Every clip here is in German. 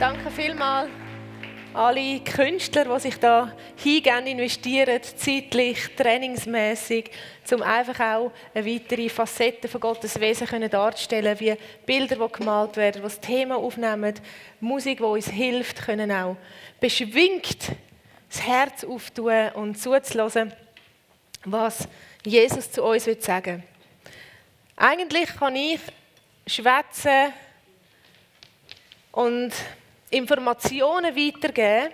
Danke vielmals alle Künstler, die sich da hingehen, investieren, zeitlich, trainingsmäßig, um einfach auch eine weitere Facette von Gottes Wesen darzustellen, wie Bilder, die gemalt werden, die das Thema aufnehmen, Musik, die uns hilft, können auch beschwingt das Herz auftun und zuzulassen, was Jesus zu uns sagen will. Eigentlich kann ich schwätzen und Informationen weitergeben.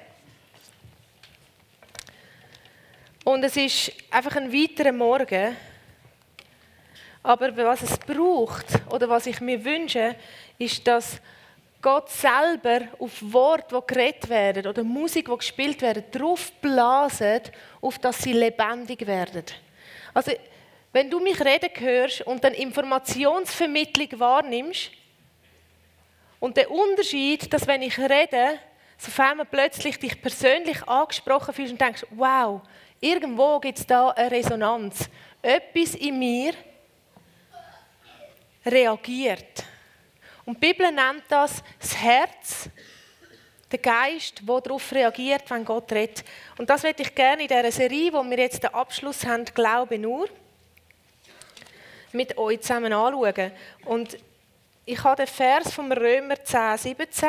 Und es ist einfach ein weiterer Morgen. Aber was es braucht oder was ich mir wünsche, ist, dass Gott selber auf Worte, die geredet werden oder Musik, die gespielt werden, darauf blasen, auf dass sie lebendig werden. Also, wenn du mich reden hörst und dann Informationsvermittlung wahrnimmst, und der Unterschied, dass wenn ich rede, sofern man plötzlich dich persönlich angesprochen fühlst und denkst, wow, irgendwo gibt es da eine Resonanz. Etwas in mir reagiert. Und die Bibel nennt das das Herz, der Geist, der darauf reagiert, wenn Gott redet. Und das möchte ich gerne in dieser Serie, wo wir jetzt den Abschluss haben, Glaube nur, mit euch zusammen anschauen. Und ich habe den Vers vom Römer 10, 17.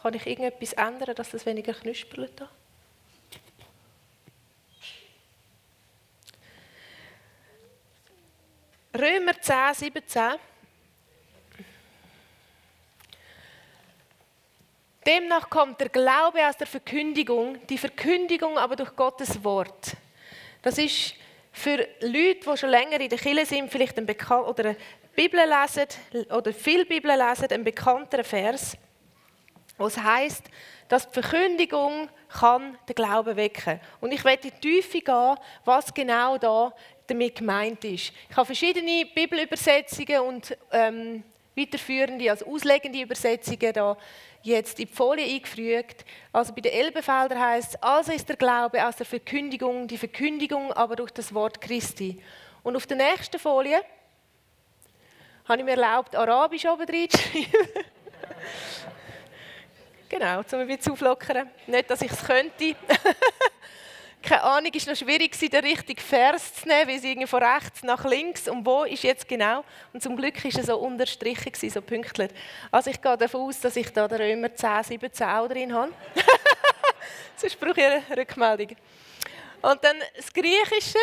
Kann ich irgendetwas ändern, dass das weniger knuspert? Römer 10, 17. Demnach kommt der Glaube aus der Verkündigung, die Verkündigung aber durch Gottes Wort. Das ist für Leute, die schon länger in der Kirche sind, vielleicht ein Bekan oder Bibel lesen oder viel Bibel lesen, ein bekannter Vers, was heißt, dass die Verkündigung kann den Glauben wecken. Und ich werde in die Tiefe gehen, was genau da damit gemeint ist. Ich habe verschiedene Bibelübersetzungen und ähm, weiterführende, also auslegende Übersetzungen da jetzt in die Folie eingefügt. Also bei den Elbefelder heißt es, also ist der Glaube aus der Verkündigung, die Verkündigung aber durch das Wort Christi. Und auf der nächsten Folie habe ich mir erlaubt, Arabisch oben reinzuschreiben. genau, um ein bisschen auflockern. Nicht, dass ich es könnte. Keine Ahnung, es war noch schwierig, den richtigen Vers zu nehmen, weil sie von rechts nach links und wo ist jetzt genau. Und zum Glück war es so unterstrichen, so pünktlich. Also ich gehe davon aus, dass ich da den Römer 10, 17 auch drin habe. Sonst brauche ich eine Rückmeldung. Und dann das Griechische.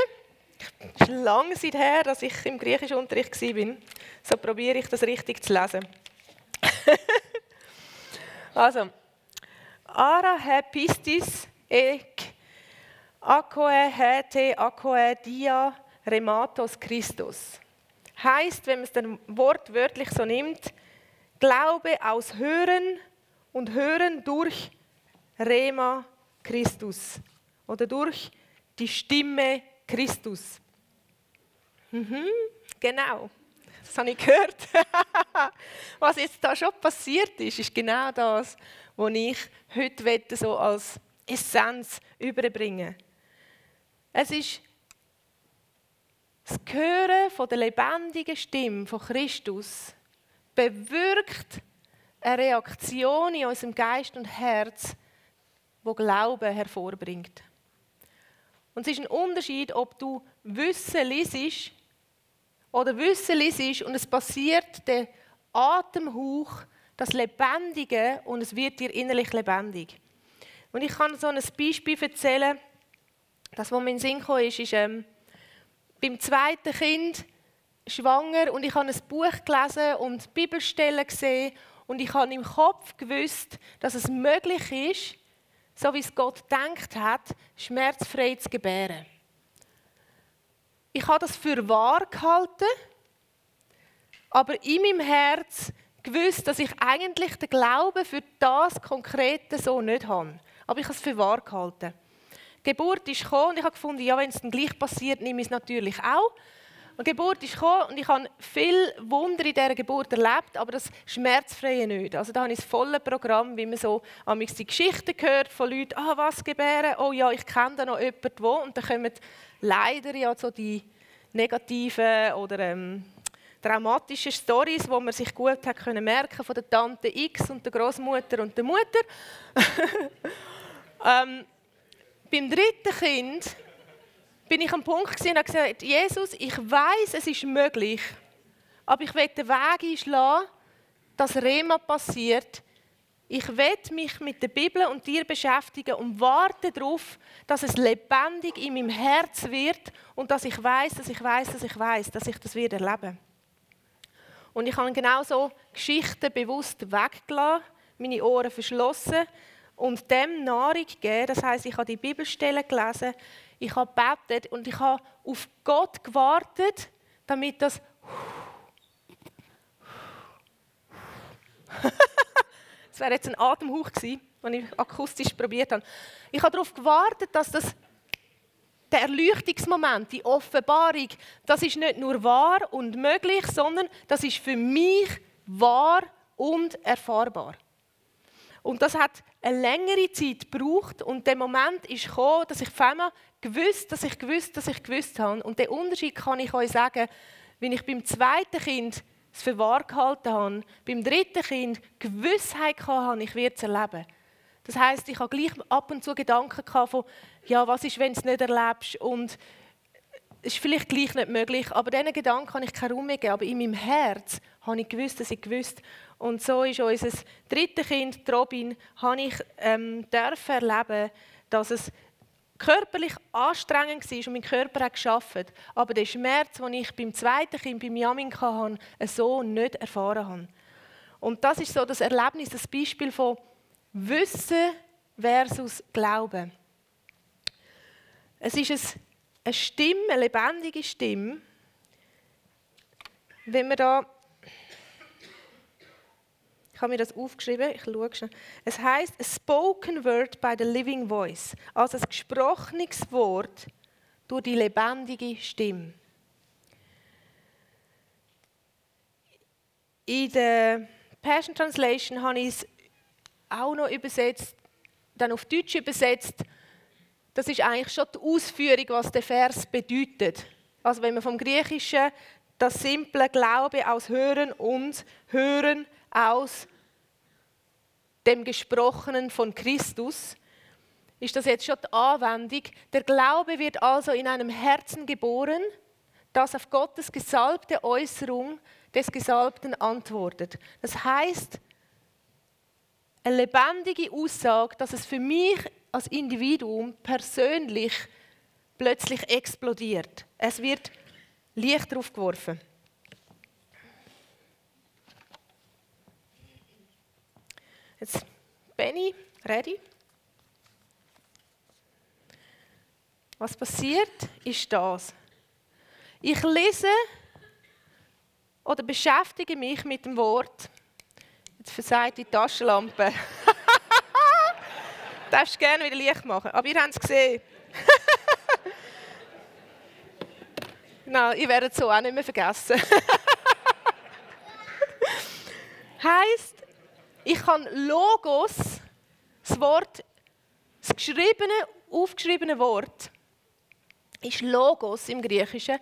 Es ist lange Zeit her, dass ich im griechischen Unterricht war. So probiere ich das richtig zu lesen. also, ara hepistis ek akoe hete akoe dia rematos Christus. Heißt, wenn man es dann wortwörtlich so nimmt, Glaube aus Hören und Hören durch Rema Christus oder durch die Stimme Christus. Mhm, genau, das habe ich gehört. was jetzt da schon passiert ist, ist genau das, was ich heute so als Essenz überbringen Es ist das Hören von der lebendigen Stimme von Christus bewirkt eine Reaktion in unserem Geist und Herz, wo Glauben hervorbringt. Und es ist ein Unterschied, ob du Wissen liest oder Wissen liest und es passiert der Atemhauch, das Lebendige und es wird dir innerlich lebendig. Und ich kann so ein Beispiel erzählen, das, was mir in den Sinn kam, ist, ist ähm, beim zweiten Kind schwanger und ich habe ein Buch gelesen und Bibelstellen gesehen und ich habe im Kopf gewusst, dass es möglich ist, so wie es Gott denkt hat, schmerzfrei zu gebären. Ich habe das für wahr gehalten, aber in meinem Herz gewusst, dass ich eigentlich den Glauben für das Konkrete so nicht habe. Aber ich habe es für wahr gehalten. Die Geburt ist gekommen und ich habe gefunden, ja, wenn es dann gleich passiert, nehme ich es natürlich auch. Und die Geburt ist gekommen und ich habe viel Wunder in dieser Geburt erlebt, aber das Schmerzfreie nicht. Also da habe ich das volle Programm, wie man so die Geschichten hört von Leuten, ah, was gebären, oh ja, ich kenne da noch jemanden, wo. Und dann kommen leider ja so die negativen oder ähm, traumatische Stories, wo man sich gut hat können merken von der Tante X und der Großmutter und der Mutter. ähm, beim dritten Kind bin ich am Punkt gewesen und habe gesagt, Jesus, ich weiß, es ist möglich, aber ich will den Weg einschlagen, dass Rema passiert. Ich will mich mit der Bibel und dir beschäftigen und warte darauf, dass es lebendig in meinem Herz wird und dass ich weiß, dass ich weiß, dass ich weiß, dass ich das wieder erlebe. Und ich habe genau so Geschichten bewusst weggelassen, meine Ohren verschlossen und dem Nahrung gegeben. Das heißt, ich habe die Bibelstellen gelesen, ich habe gebetet und ich habe auf Gott gewartet, damit das das wäre jetzt ein Atemhauch gewesen, den ich akustisch probiert habe. Ich habe darauf gewartet, dass das der Erleuchtungsmoment, die Offenbarung, das ist nicht nur wahr und möglich, sondern das ist für mich wahr und erfahrbar. Und das hat eine längere Zeit gebraucht und der Moment ist gekommen, dass ich auf einmal gewusst, dass ich gewusst, dass ich gewusst habe. Und den Unterschied kann ich euch sagen, wenn ich beim zweiten Kind es für wahr gehalten habe, beim dritten Kind Gewissheit hatte, ich werde es erleben. Das heißt, ich habe gleich ab und zu Gedanken von, ja, was ist, wenn du es nicht erlebst und es ist vielleicht gleich nicht möglich, aber diesen Gedanken kann ich keinen Raum mehr geben. Aber in meinem Herz habe ich gewusst, dass ich gewusst. Und so ist unser drittes Kind, Robin, habe ich ähm, erleben, dass es körperlich anstrengend war und mein Körper hat geschafft, aber der Schmerz, den ich beim zweiten Kind, beim Jamin hatte, so nicht erfahren habe. Und das ist so das Erlebnis, das Beispiel von Wissen versus Glauben. Es ist eine Stimme, eine lebendige Stimme. Wenn wir da ich habe mir das aufgeschrieben, ich schaue schnell. Es heißt spoken word by the living voice, also ein gesprochenes Wort durch die lebendige Stimme. In der Passion Translation habe ich es auch noch übersetzt, dann auf Deutsch übersetzt. Das ist eigentlich schon die Ausführung, was der Vers bedeutet. Also wenn man vom Griechischen das simple Glaube aus Hören und Hören aus dem Gesprochenen von Christus, ist das jetzt schon die Anwendung. Der Glaube wird also in einem Herzen geboren, das auf Gottes gesalbte Äußerung des Gesalbten antwortet. Das heißt, eine lebendige Aussage, dass es für mich als Individuum persönlich plötzlich explodiert. Es wird Licht drauf geworfen. Jetzt, Benny, ready? Was passiert, ist das. Ich lese oder beschäftige mich mit dem Wort. Jetzt versagt die Taschenlampe. Darfst du gerne wieder Licht machen. Aber ihr habt es gesehen. genau, ihr werdet es so auch nicht mehr vergessen. heißt, ich kann Logos, das Wort, das geschriebene, aufgeschriebene Wort, ist Logos im Griechischen.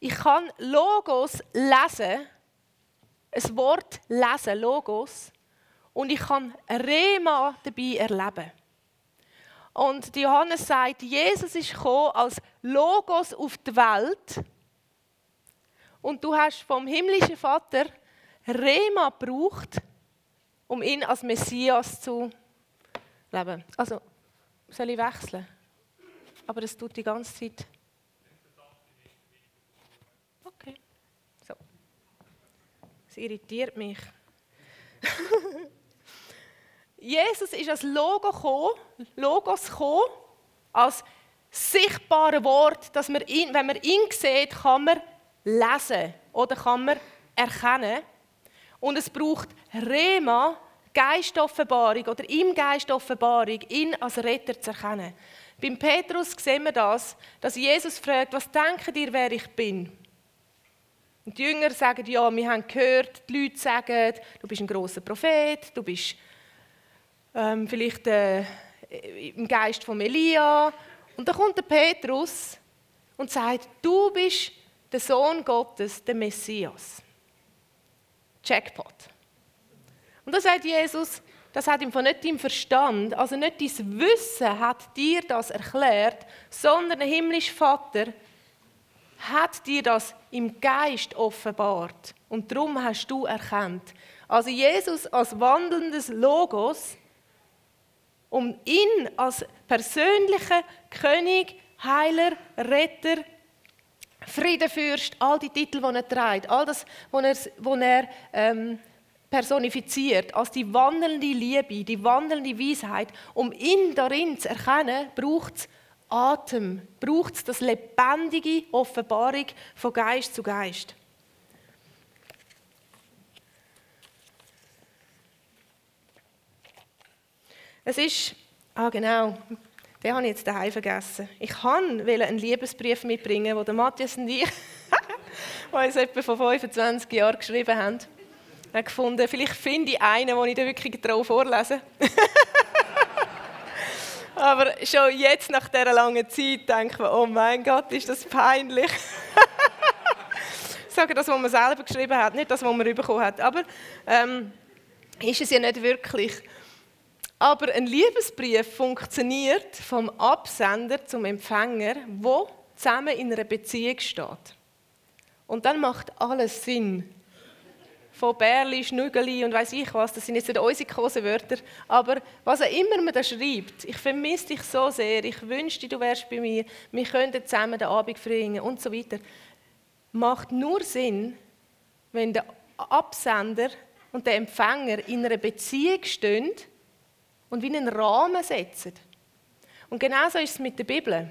Ich kann Logos lesen, ein Wort lesen, Logos, und ich kann Rema dabei erleben. Und Johannes sagt, Jesus ist gekommen als Logos auf die Welt. Und du hast vom himmlischen Vater Rema gebraucht, um ihn als Messias zu leben. Also, soll ich wechseln? Aber es tut die ganze Zeit. Okay. So. Es irritiert mich. Jesus ist als Logo gekommen, Logos gekommen, als sichtbare Wort, dass man ihn, wenn man ihn sieht, kann man lesen oder kann man erkennen. Und es braucht Rema, Geistoffenbarung oder im Geistoffenbarung, ihn als Retter zu erkennen. Beim Petrus sehen wir das, dass Jesus fragt, was denken ihr, wer ich bin? Und die Jünger sagen, ja, wir haben gehört, die Leute sagen, du bist ein großer Prophet, du bist ähm, vielleicht äh, im Geist von Elia. Und dann kommt der Petrus und sagt, du bist der Sohn Gottes, der Messias. Jackpot. Und da sagt Jesus, das hat ihm von nicht dein Verstand, also nicht dein Wissen hat dir das erklärt, sondern der himmlische Vater hat dir das im Geist offenbart. Und darum hast du erkannt. Also Jesus als wandelndes Logos, um ihn als persönlicher König, Heiler, Retter, Friedenfürst, all die Titel, die er trägt, all das, was er, was er ähm, personifiziert, als die wandelnde Liebe, die wandelnde Weisheit, um ihn darin zu erkennen, braucht es Atem, braucht es das lebendige Offenbarung von Geist zu Geist. Es ist, ah genau, den habe ich jetzt daheim vergessen. Ich wollte einen Liebesbrief mitbringen, den Matthias und ich, die uns etwa vor 25 Jahren geschrieben haben habe gefunden, vielleicht finde ich einen, den ich dann wirklich drauf vorlesen Aber schon jetzt, nach dieser langen Zeit, denke ich mir, oh mein Gott, ist das peinlich. ich sage das, was man selber geschrieben hat, nicht das, was man bekommen hat. Aber ähm, ist es ja nicht wirklich. Aber ein Liebesbrief funktioniert vom Absender zum Empfänger, wo zusammen in einer Beziehung steht. Und dann macht alles Sinn. Von Bärli, Schnügeli und weiß ich was, das sind jetzt nicht unsere Kosenwörter, aber was auch immer man da schreibt, ich vermisse dich so sehr, ich wünschte, du wärst bei mir, wir könnten zusammen den Abend verbringen und so weiter, macht nur Sinn, wenn der Absender und der Empfänger in einer Beziehung stehen und wie einen Rahmen setzen. Und genauso ist es mit der Bibel.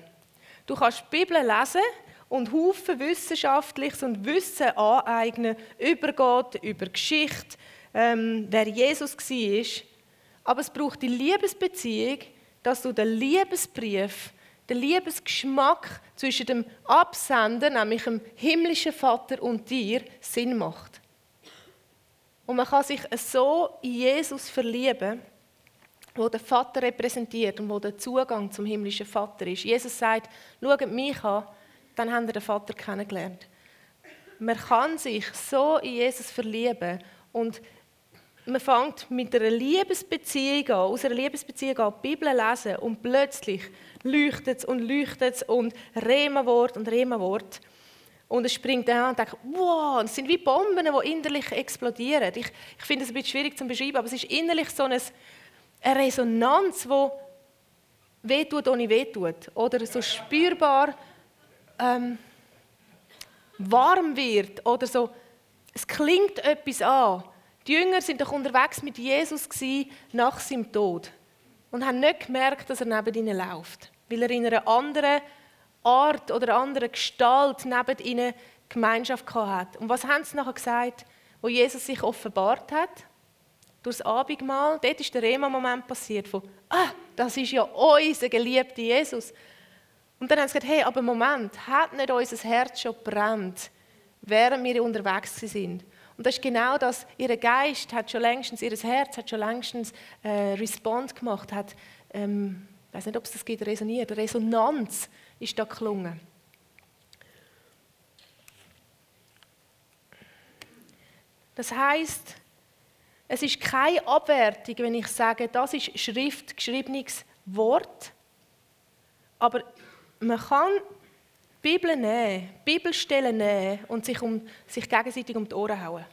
Du kannst die Bibel lesen und Haufen Wissenschaftliches und Wissen aneignen über Gott, über Geschichte, ähm, wer Jesus war. Aber es braucht die Liebesbeziehung, dass du den Liebesbrief, den Liebesgeschmack zwischen dem Absender, nämlich dem himmlischen Vater und dir, Sinn macht. Und man kann sich so in Jesus verlieben, wo der Vater repräsentiert und wo der Zugang zum himmlischen Vater ist. Jesus sagt, schaut mich an, dann haben wir den Vater kennengelernt. Man kann sich so in Jesus verlieben und man fängt mit einer Liebesbeziehung an, aus einer Liebesbeziehung an, die Bibel lesen und plötzlich leuchtet es und leuchtet es und Rema-Wort und Rema-Wort. Und es springt an und denkt, wow, es sind wie Bomben, die innerlich explodieren. Ich, ich finde es ein bisschen schwierig zu beschreiben, aber es ist innerlich so eine, eine Resonanz, die wehtut ohne wehtut. Oder so spürbar ähm, warm wird oder so, es klingt etwas an. Die Jünger sind doch unterwegs mit Jesus nach seinem Tod und haben nicht gemerkt, dass er neben ihnen läuft, weil er in einer anderen Art oder anderen Gestalt neben ihnen Gemeinschaft hat. Und was haben sie nachher gesagt, wo Jesus sich offenbart hat? Durch das Abendmahl, dort ist der Rema-Moment passiert von, ah, das ist ja unser geliebter Jesus. Und dann haben sie gesagt, hey, aber Moment, hat nicht unser Herz schon brennt, während wir unterwegs sind? Und das ist genau das, ihr Geist hat schon längstens, ihr Herz hat schon längstens äh, Respond gemacht, hat, ähm, ich weiß nicht, ob es das gibt, resoniert, Resonanz ist da gelungen. Das heißt, es ist keine Abwertung, wenn ich sage, das ist Schrift, geschriebenes Wort, aber man kann die Bibel nehmen, Bibelstellen nehmen und sich, um, sich gegenseitig um die Ohren hauen.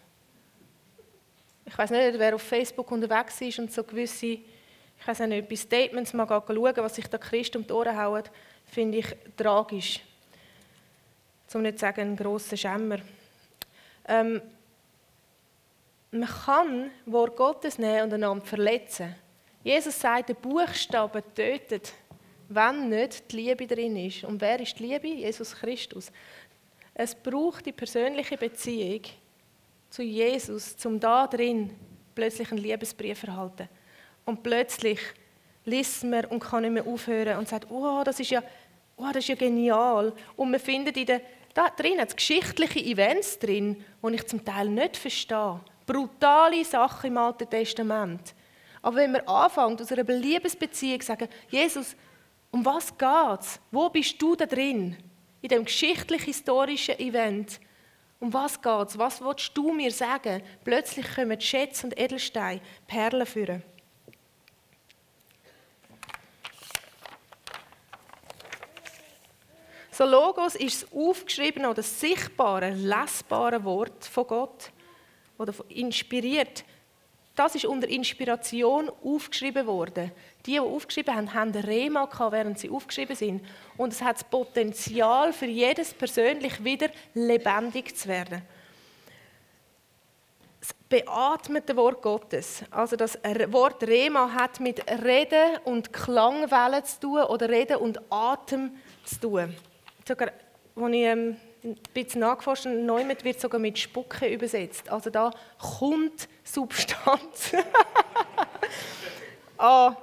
Ich weiß nicht, wer auf Facebook unterwegs ist und so gewisse, ich weiß nicht, bei Statements mal schauen, was sich da Christ um die Ohren hauen, finde ich tragisch. Zum nicht sagen, ein grosser Schämmer. Ähm, man kann Wort Gottes nehmen und einander verletzen. Jesus sagt, der Buchstabe tötet wenn nicht die Liebe drin ist. Und wer ist die Liebe? Jesus Christus. Es braucht die persönliche Beziehung zu Jesus, zum da drin plötzlich einen Liebesbrief erhalten. Und plötzlich liest man und kann nicht mehr aufhören und sagt, oh, das ist ja, oh, das ist ja genial. Und man findet in der, da drin geschichtliche Events drin, die ich zum Teil nicht verstehe. Brutale Sachen im Alten Testament. Aber wenn man anfängt, aus einer Liebesbeziehung zu sagen, Jesus, um was geht's? Wo bist du da drin? In dem geschichtlich-historischen Event. Um was geht es? Was willst du mir sagen? Plötzlich kommen Schätze und Edelsteine, Perlen führen. So Logos ist das aufgeschriebene oder sichtbare, lesbare Wort von Gott oder inspiriert. Das ist unter Inspiration aufgeschrieben worden. Die, die aufgeschrieben haben, haben Rema gehabt, während sie aufgeschrieben sind. Und es hat das Potenzial für jedes persönlich wieder lebendig zu werden. Das beatmete Wort Gottes, also das Wort Rema hat mit Reden und Klangwellen zu tun oder Reden und Atem zu tun. Sogar, als ich ähm, ein bisschen nachgeforscht habe, Neumet wird sogar mit Spucke übersetzt. Also da kommt Substanz. ah,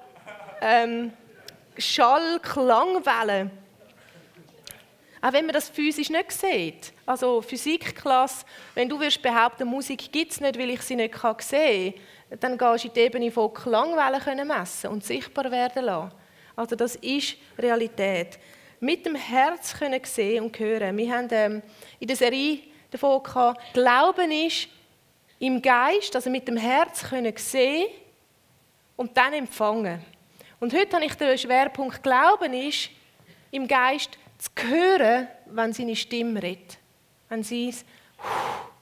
ähm, Schall, Klangwellen. Auch wenn man das physisch nicht sieht. Also Physikklasse, wenn du wirst behaupten, Musik gibt es nicht, weil ich sie nicht sehen kann, dann gehst du in die Ebene von Klangwellen messen und sichtbar werden lassen. Also das ist Realität. Mit dem Herz können sehen und hören. Wir haben ähm, in der Serie davon gehabt, Glauben ist im Geist, also mit dem Herz können sehen und dann empfangen. Und heute habe ich den Schwerpunkt Glauben ist, im Geist zu hören, wenn seine Stimme redet. Wenn sie es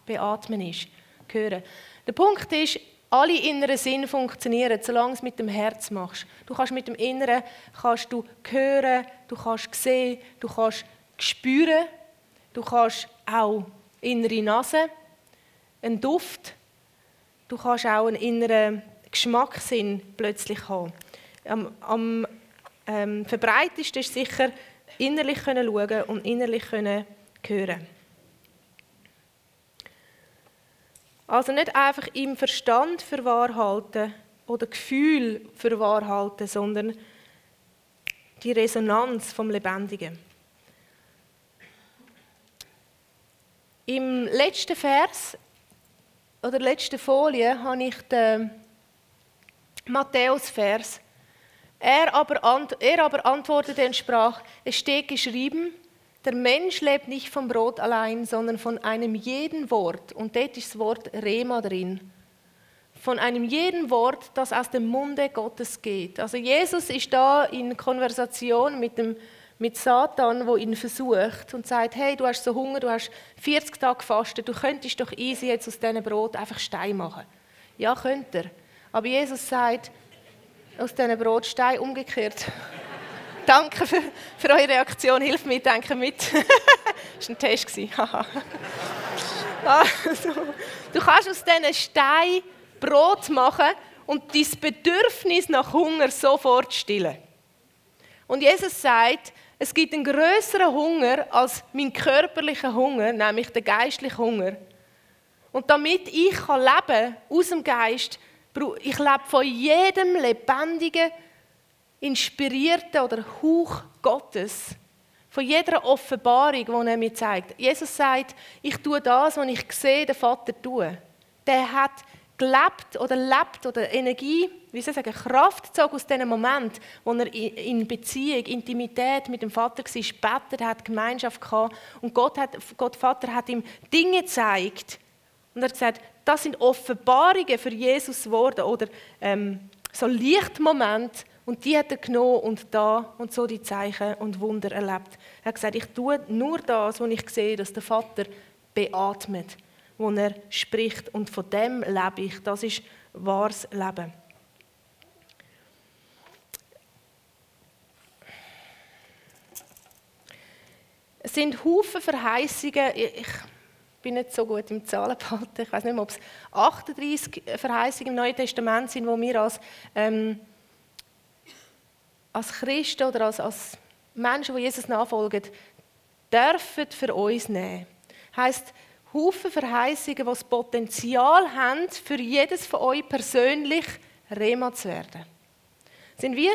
beatmen ist. Hören. Der Punkt ist, alle inneren Sinn funktionieren, solange du es mit dem Herz machst. Du kannst mit dem Inneren kannst du hören, du kannst sehen, du kannst spüren, du kannst auch innere Nase, einen Duft, du kannst auch einen inneren Geschmackssinn plötzlich haben. Am, am ähm, verbreitetsten ist sicher innerlich können schauen und innerlich können hören. Also nicht einfach im Verstand für wahr halten oder Gefühl für wahr halten, sondern die Resonanz vom Lebendigen. Im letzten Vers oder letzten Folie habe ich den Matthäus-Vers. Er aber, er aber antwortete und sprach: Es steht geschrieben, der Mensch lebt nicht vom Brot allein, sondern von einem jeden Wort. Und dort ist das Wort Rema drin. Von einem jeden Wort, das aus dem Munde Gottes geht. Also Jesus ist da in Konversation mit, dem, mit Satan, wo ihn versucht und sagt, hey, du hast so Hunger, du hast 40 Tage gefastet, du könntest doch easy jetzt aus diesem Brot einfach Stein machen. Ja, könnte er. Aber Jesus sagt, aus diesem Brot Stein umgekehrt. Danke für, für eure Reaktion. Hilf mir, denke mit. das war ein Test. also, du kannst aus diesen Steinen Brot machen und dein Bedürfnis nach Hunger sofort stillen. Und Jesus sagt, es gibt einen größeren Hunger als mein körperlicher Hunger, nämlich der geistliche Hunger. Und damit ich leben kann, aus dem Geist, ich lebe von jedem lebendigen inspirierten oder Hauch Gottes, von jeder Offenbarung, die er mir zeigt. Jesus sagt, ich tue das, was ich sehe, der Vater tun. Der hat gelebt oder lebt oder Energie, wie soll ich sagen, Kraft gezogen aus diesem Moment, wo er in Beziehung, Intimität mit dem Vater war, betet hat, Gemeinschaft gehabt und Gott, hat, Gott Vater hat ihm Dinge gezeigt und er hat gesagt, das sind Offenbarungen für Jesus geworden oder ähm, so Lichtmomente, und die hat er genommen und da und so die Zeichen und Wunder erlebt. Er hat gesagt, ich tue nur das, wo ich sehe, dass der Vater beatmet, wo er spricht. Und von dem lebe ich. Das ist wahres Leben. Es sind Haufen Verheißungen. Ich bin nicht so gut im Zahlenbehalten. Ich weiß nicht mehr, ob es 38 Verheißungen im Neuen Testament sind, wo wir als ähm, als Christen oder als, als Menschen, die Jesus nachfolgen, dürfen für uns nehmen. Heißt Haufen Verheißungen, die das Potenzial haben, für jedes von euch persönlich Rema zu werden. Sind wir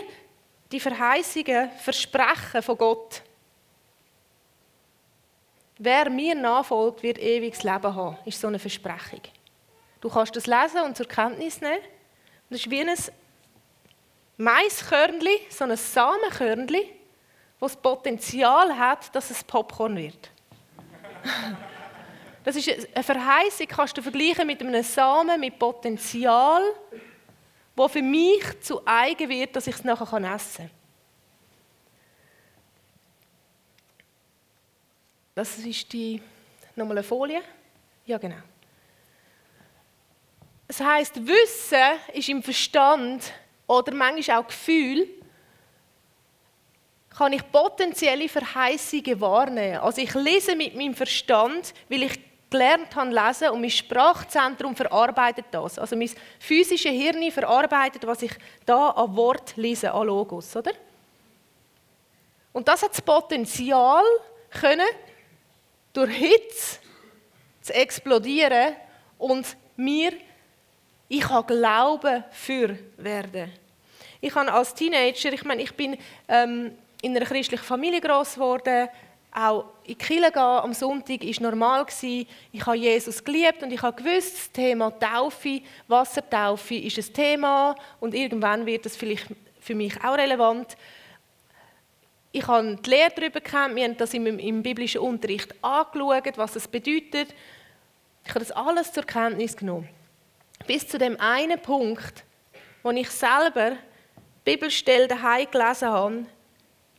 die Verheißungen, Versprechen von Gott? Wer mir nachfolgt, wird ewiges Leben haben, ist so eine Versprechung. Du kannst das lesen und zur Kenntnis nehmen. Das ist wie ein Maiskörnli, so ein Samenkörnli, das Potenzial hat, dass es Popcorn wird. Das ist eine Verheißung, kannst du vergleichen mit einem Samen, mit Potenzial, wo für mich zu eigen wird, dass ich es nachher essen kann. Das ist die nochmal eine Folie. Ja, genau. Das heißt, Wissen ist im Verstand oder manchmal auch Gefühl, kann ich potenzielle Verheißungen wahrnehmen. Also ich lese mit meinem Verstand, weil ich gelernt habe lesen und mein Sprachzentrum verarbeitet das. Also mein physisches Hirn verarbeitet, was ich da an Wort lese, an Logos, oder? Und das hat das Potenzial können, durch Hitze zu explodieren und mir, ich habe Glauben für werden. Ich habe als Teenager, ich meine, ich bin ähm, in einer christlichen Familie groß geworden, auch in die Kirche gehen am Sonntag war normal. Ich habe Jesus geliebt und ich habe gewusst, das Thema Taufe, Wassertaufe ist ein Thema und irgendwann wird das vielleicht für mich auch relevant. Ich habe die Lehre darüber gekannt, wir haben das im, im biblischen Unterricht angeschaut, was das bedeutet. Ich habe das alles zur Kenntnis genommen. Bis zu dem einen Punkt, wo ich selber Bibelstellen daheim gelesen habe,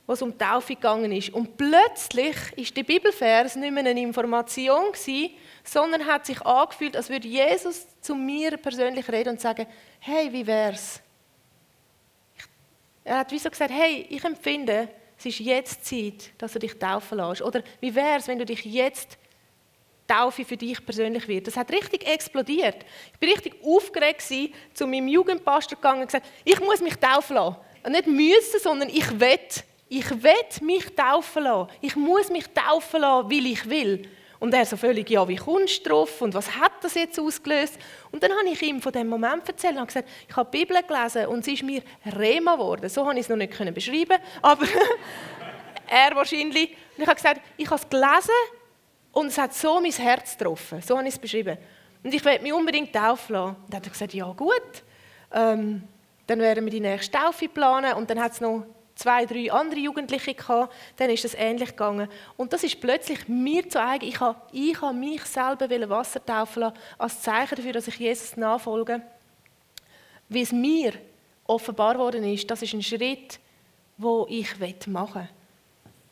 wo es um die Taufe gegangen ist. Und plötzlich ist der Bibelvers nicht mehr eine Information gewesen, sondern hat sich angefühlt, als würde Jesus zu mir persönlich reden und sagen, hey, wie wär's? Er hat wie so gesagt, hey, ich empfinde, es ist jetzt Zeit, dass du dich taufen lässt. Oder wie wär's, wenn du dich jetzt Taufe für dich persönlich wird. Das hat richtig explodiert. Ich bin richtig aufgeregt gewesen, zu meinem Jugendpastor gegangen und gesagt, ich muss mich taufen lassen. Nicht müssen, sondern ich will ich will mich taufen lassen. Ich muss mich taufen lassen, weil ich will. Und er so völlig, ja, wie kommst du drauf und was hat das jetzt ausgelöst? Und dann habe ich ihm von dem Moment erzählt und gesagt, ich habe die Bibel gelesen und sie ist mir Rema geworden. So habe ich es noch nicht beschreiben aber er wahrscheinlich. Und ich habe gesagt, ich habe es gelesen und es hat so mein Herz getroffen. So habe ich es beschrieben. Und ich will mich unbedingt taufen lassen. Und dann hat er gesagt, ja gut, ähm, dann werden wir die nächste Taufe planen und dann hat es noch zwei, drei andere Jugendliche gehabt, dann ist es ähnlich gegangen. Und das ist plötzlich mir zu eigen. Ich habe, ich habe mich selber Wasser taufen lassen, als Zeichen dafür, dass ich Jesus nachfolge. Wie es mir offenbar worden ist, das ist ein Schritt, wo ich machen will.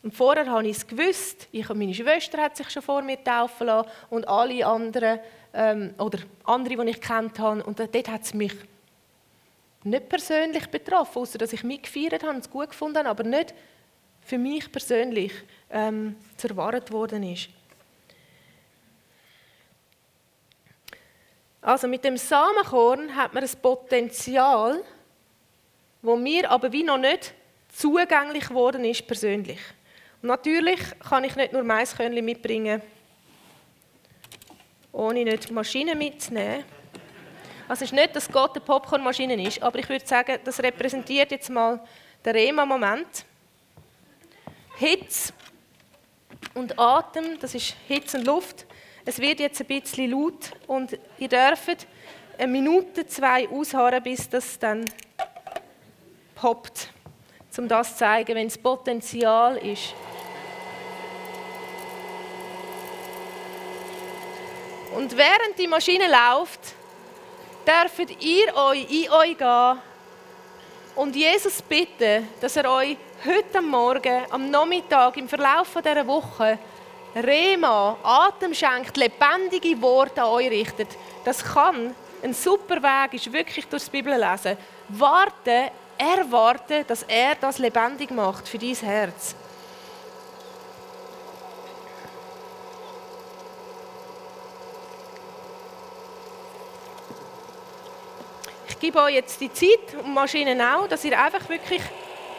Und vorher habe ich es gewusst. Ich, meine Schwester hat sich schon vor mir taufen lassen und alle anderen, ähm, oder andere, die ich kennt habe. Und dort hat es mich nicht persönlich betroffen, außer dass ich mitgefeiert habe und es gut gefunden habe, aber nicht für mich persönlich ähm, zerwahrt worden ist. Also mit dem Samenkorn hat man ein Potenzial, wo mir aber wie noch nicht zugänglich geworden ist persönlich. Natürlich kann ich nicht nur Maiskörnchen mitbringen, ohne nicht Maschinen mitzunehmen. Also es ist nicht, dass Gott eine Popcornmaschine ist, aber ich würde sagen, das repräsentiert jetzt mal den Rema-Moment. Hitze und Atem, das ist Hitze und Luft. Es wird jetzt ein bisschen laut und ihr dürft eine Minute, zwei ausharren, bis das dann poppt, um das zu zeigen, wenn das Potenzial ist. Und während die Maschine läuft, dürft ihr euch in euch gehen und Jesus bitten, dass er euch heute Morgen, am Nachmittag, im Verlauf dieser Woche Rema, Atem schenkt, lebendige Worte an euch richtet. Das kann ein super Weg ist, wirklich durch die Bibel lesen. Warten, erwarten, dass er das lebendig macht für dein Herz. Gebe euch jetzt die Zeit und Maschinen auch, dass ihr einfach wirklich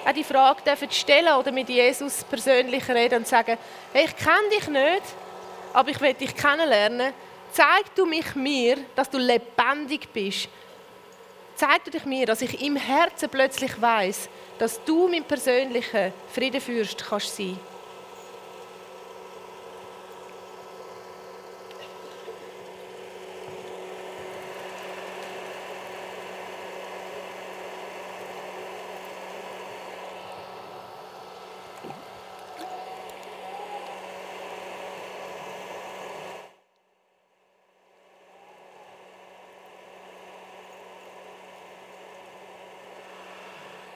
auch die Frage dürft stellen oder mit Jesus persönlich reden und sagen, hey, ich kenne dich nicht, aber ich will dich kennenlernen. Zeig du mich mir, dass du lebendig bist. Zeig du dich mir, dass ich im Herzen plötzlich weiß, dass du mein persönlicher Friedenfürst kannst sein.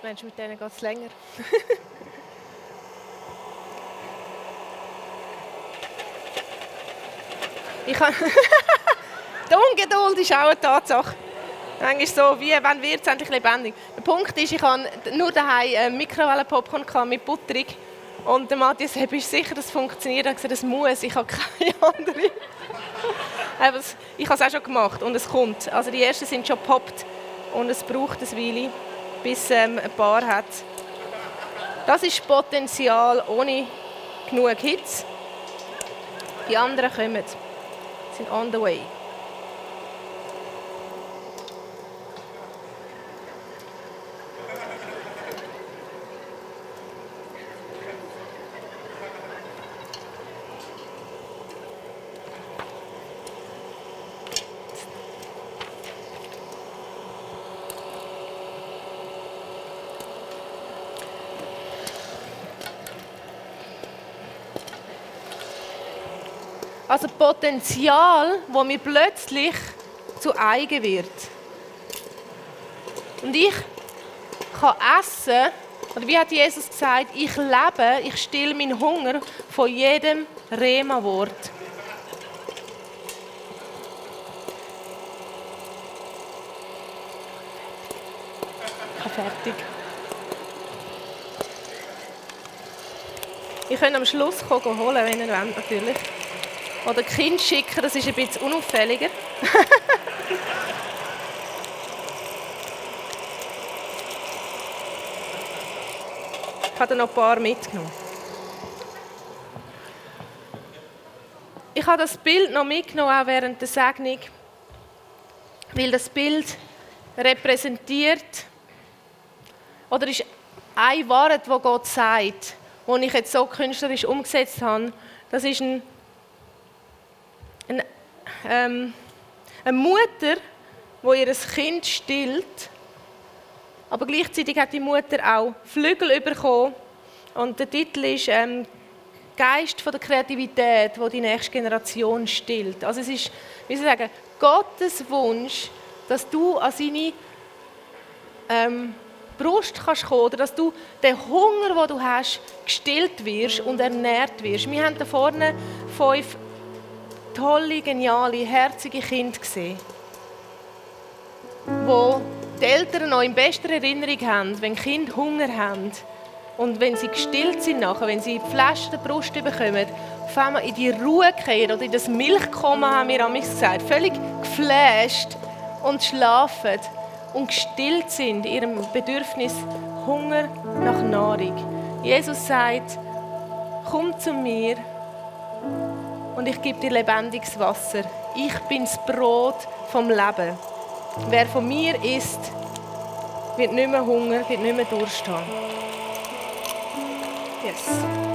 Mensch, mit denen geht es länger. ich Die Ungeduld ist auch eine Tatsache. Manchmal so, wie, wann wird es endlich lebendig? Der Punkt ist, ich habe nur daheim Mikrowellen-Popcorn mit Butterung. Und der Matthias, hey, bist du sicher, dass es funktioniert? Er hat gesagt, das muss, ich habe keine andere. ich habe es auch schon gemacht und es kommt. Also die ersten sind schon gepoppt und es braucht eine Weile, bis ähm, ein paar hat. Das ist Potenzial ohne genug Hits. Die anderen kommen, sind on the way. Also Potenzial, wo mir plötzlich zu eigen wird. Und ich kann essen, oder wie hat Jesus gesagt, ich lebe, ich still meinen Hunger von jedem Rema-Wort. fertig. Ich kann am Schluss holen, wenn ihr wollt, natürlich. Oder Kind schicken, das ist ein bisschen unauffälliger. ich habe noch ein paar mitgenommen. Ich habe das Bild noch mitgenommen, auch während der Segnung, weil das Bild repräsentiert oder ist ein Wort, wo Gott sagt, wo ich jetzt so künstlerisch umgesetzt habe. Das ist ein, ähm, eine Mutter, die ihr Kind stillt, aber gleichzeitig hat die Mutter auch Flügel bekommen. Und der Titel ist ähm, Geist von der Kreativität, wo die nächste Generation stillt. Also es ist, wie Sie sagen, Gottes Wunsch, dass du an seine ähm, Brust kannst kommen, oder dass du den Hunger, den du hast, gestillt wirst und ernährt wirst. Wir haben da vorne fünf tolle, geniale, herzige Kinder gesehen, wo die Eltern noch in bester Erinnerung haben, wenn Kinder Hunger haben. Und wenn sie gestillt sind nachher, wenn sie die Flasche der Brust bekommen, auf einmal in die Ruhe gehen oder in das Milchkommen, haben wir am gesagt, völlig geflasht und schlafen und gestillt sind in ihrem Bedürfnis Hunger nach Nahrung. Jesus sagt, komm zu mir und ich gebe dir lebendiges Wasser. Ich bin das Brot vom Leben. Wer von mir isst, wird nicht mehr Hunger, wird nicht mehr Durst haben. Yes.